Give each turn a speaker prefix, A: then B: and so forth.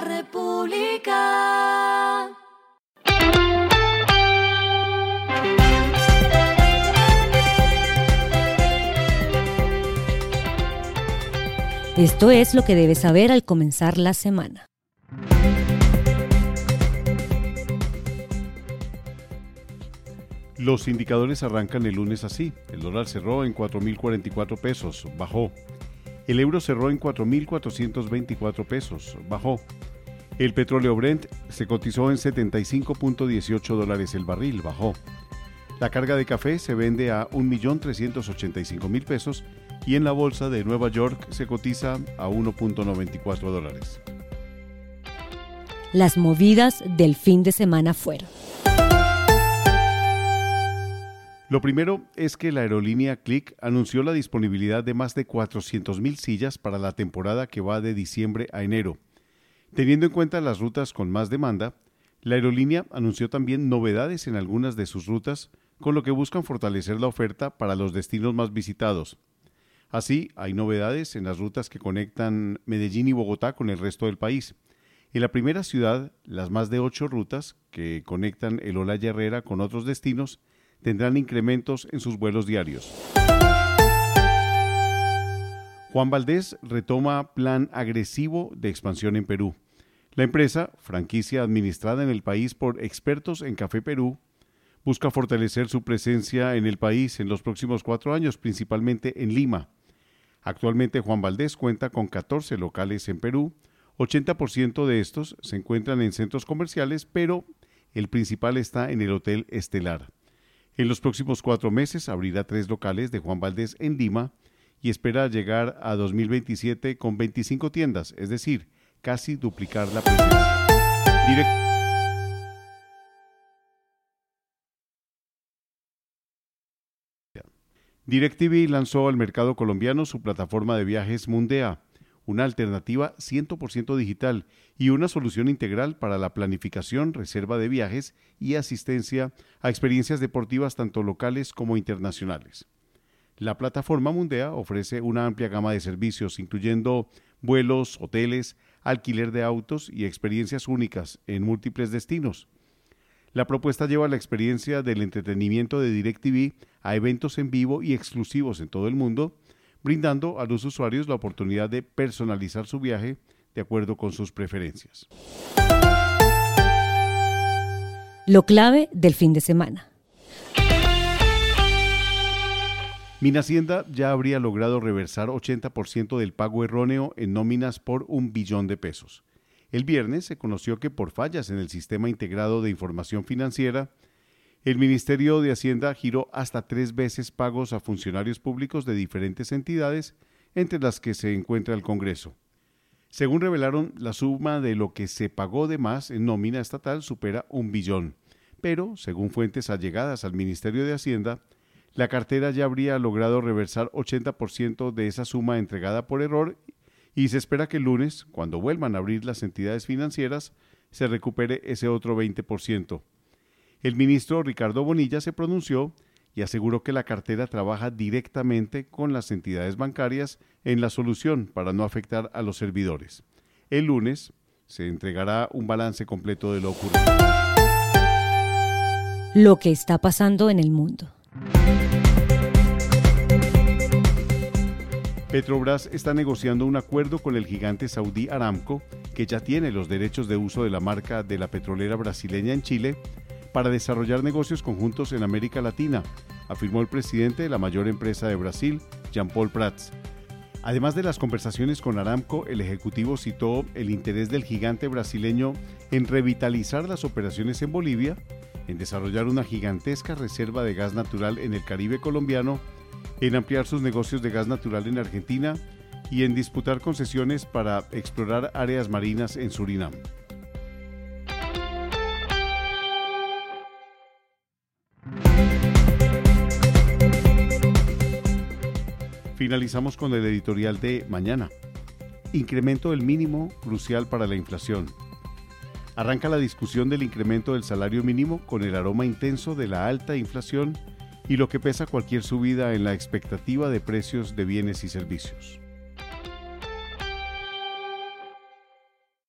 A: la República.
B: Esto es lo que debes saber al comenzar la semana.
C: Los indicadores arrancan el lunes así. El dólar cerró en 4.044 pesos, bajó. El euro cerró en 4.424 pesos, bajó. El petróleo Brent se cotizó en 75.18 dólares el barril, bajó. La carga de café se vende a 1.385.000 pesos y en la bolsa de Nueva York se cotiza a 1.94 dólares.
B: Las movidas del fin de semana fueron.
C: Lo primero es que la aerolínea Click anunció la disponibilidad de más de 400.000 sillas para la temporada que va de diciembre a enero. Teniendo en cuenta las rutas con más demanda, la aerolínea anunció también novedades en algunas de sus rutas, con lo que buscan fortalecer la oferta para los destinos más visitados. Así, hay novedades en las rutas que conectan Medellín y Bogotá con el resto del país. En la primera ciudad, las más de ocho rutas que conectan el Olaya Herrera con otros destinos tendrán incrementos en sus vuelos diarios. Juan Valdés retoma plan agresivo de expansión en Perú. La empresa, franquicia administrada en el país por expertos en Café Perú, busca fortalecer su presencia en el país en los próximos cuatro años, principalmente en Lima. Actualmente Juan Valdés cuenta con 14 locales en Perú, 80% de estos se encuentran en centros comerciales, pero el principal está en el Hotel Estelar. En los próximos cuatro meses abrirá tres locales de Juan Valdés en Lima y espera llegar a 2027 con 25 tiendas, es decir, casi duplicar la presencia. DirecTV lanzó al mercado colombiano su plataforma de viajes Mundea una alternativa 100% digital y una solución integral para la planificación, reserva de viajes y asistencia a experiencias deportivas tanto locales como internacionales. La plataforma Mundea ofrece una amplia gama de servicios, incluyendo vuelos, hoteles, alquiler de autos y experiencias únicas en múltiples destinos. La propuesta lleva la experiencia del entretenimiento de DirecTV a eventos en vivo y exclusivos en todo el mundo, brindando a los usuarios la oportunidad de personalizar su viaje de acuerdo con sus preferencias.
B: Lo clave del fin de semana.
C: Minhacienda ya habría logrado reversar 80% del pago erróneo en nóminas por un billón de pesos. El viernes se conoció que por fallas en el Sistema Integrado de Información Financiera, el Ministerio de Hacienda giró hasta tres veces pagos a funcionarios públicos de diferentes entidades, entre las que se encuentra el Congreso. Según revelaron, la suma de lo que se pagó de más en nómina estatal supera un billón, pero, según fuentes allegadas al Ministerio de Hacienda, la cartera ya habría logrado reversar 80% de esa suma entregada por error y se espera que el lunes, cuando vuelvan a abrir las entidades financieras, se recupere ese otro 20%. El ministro Ricardo Bonilla se pronunció y aseguró que la cartera trabaja directamente con las entidades bancarias en la solución para no afectar a los servidores. El lunes se entregará un balance completo de lo ocurrido.
B: Lo que está pasando en el mundo.
C: Petrobras está negociando un acuerdo con el gigante saudí Aramco, que ya tiene los derechos de uso de la marca de la petrolera brasileña en Chile, para desarrollar negocios conjuntos en América Latina, afirmó el presidente de la mayor empresa de Brasil, Jean-Paul Prats. Además de las conversaciones con Aramco, el Ejecutivo citó el interés del gigante brasileño en revitalizar las operaciones en Bolivia, en desarrollar una gigantesca reserva de gas natural en el Caribe colombiano, en ampliar sus negocios de gas natural en Argentina y en disputar concesiones para explorar áreas marinas en Surinam. Finalizamos con el editorial de mañana. Incremento del mínimo crucial para la inflación. Arranca la discusión del incremento del salario mínimo con el aroma intenso de la alta inflación y lo que pesa cualquier subida en la expectativa de precios de bienes y servicios.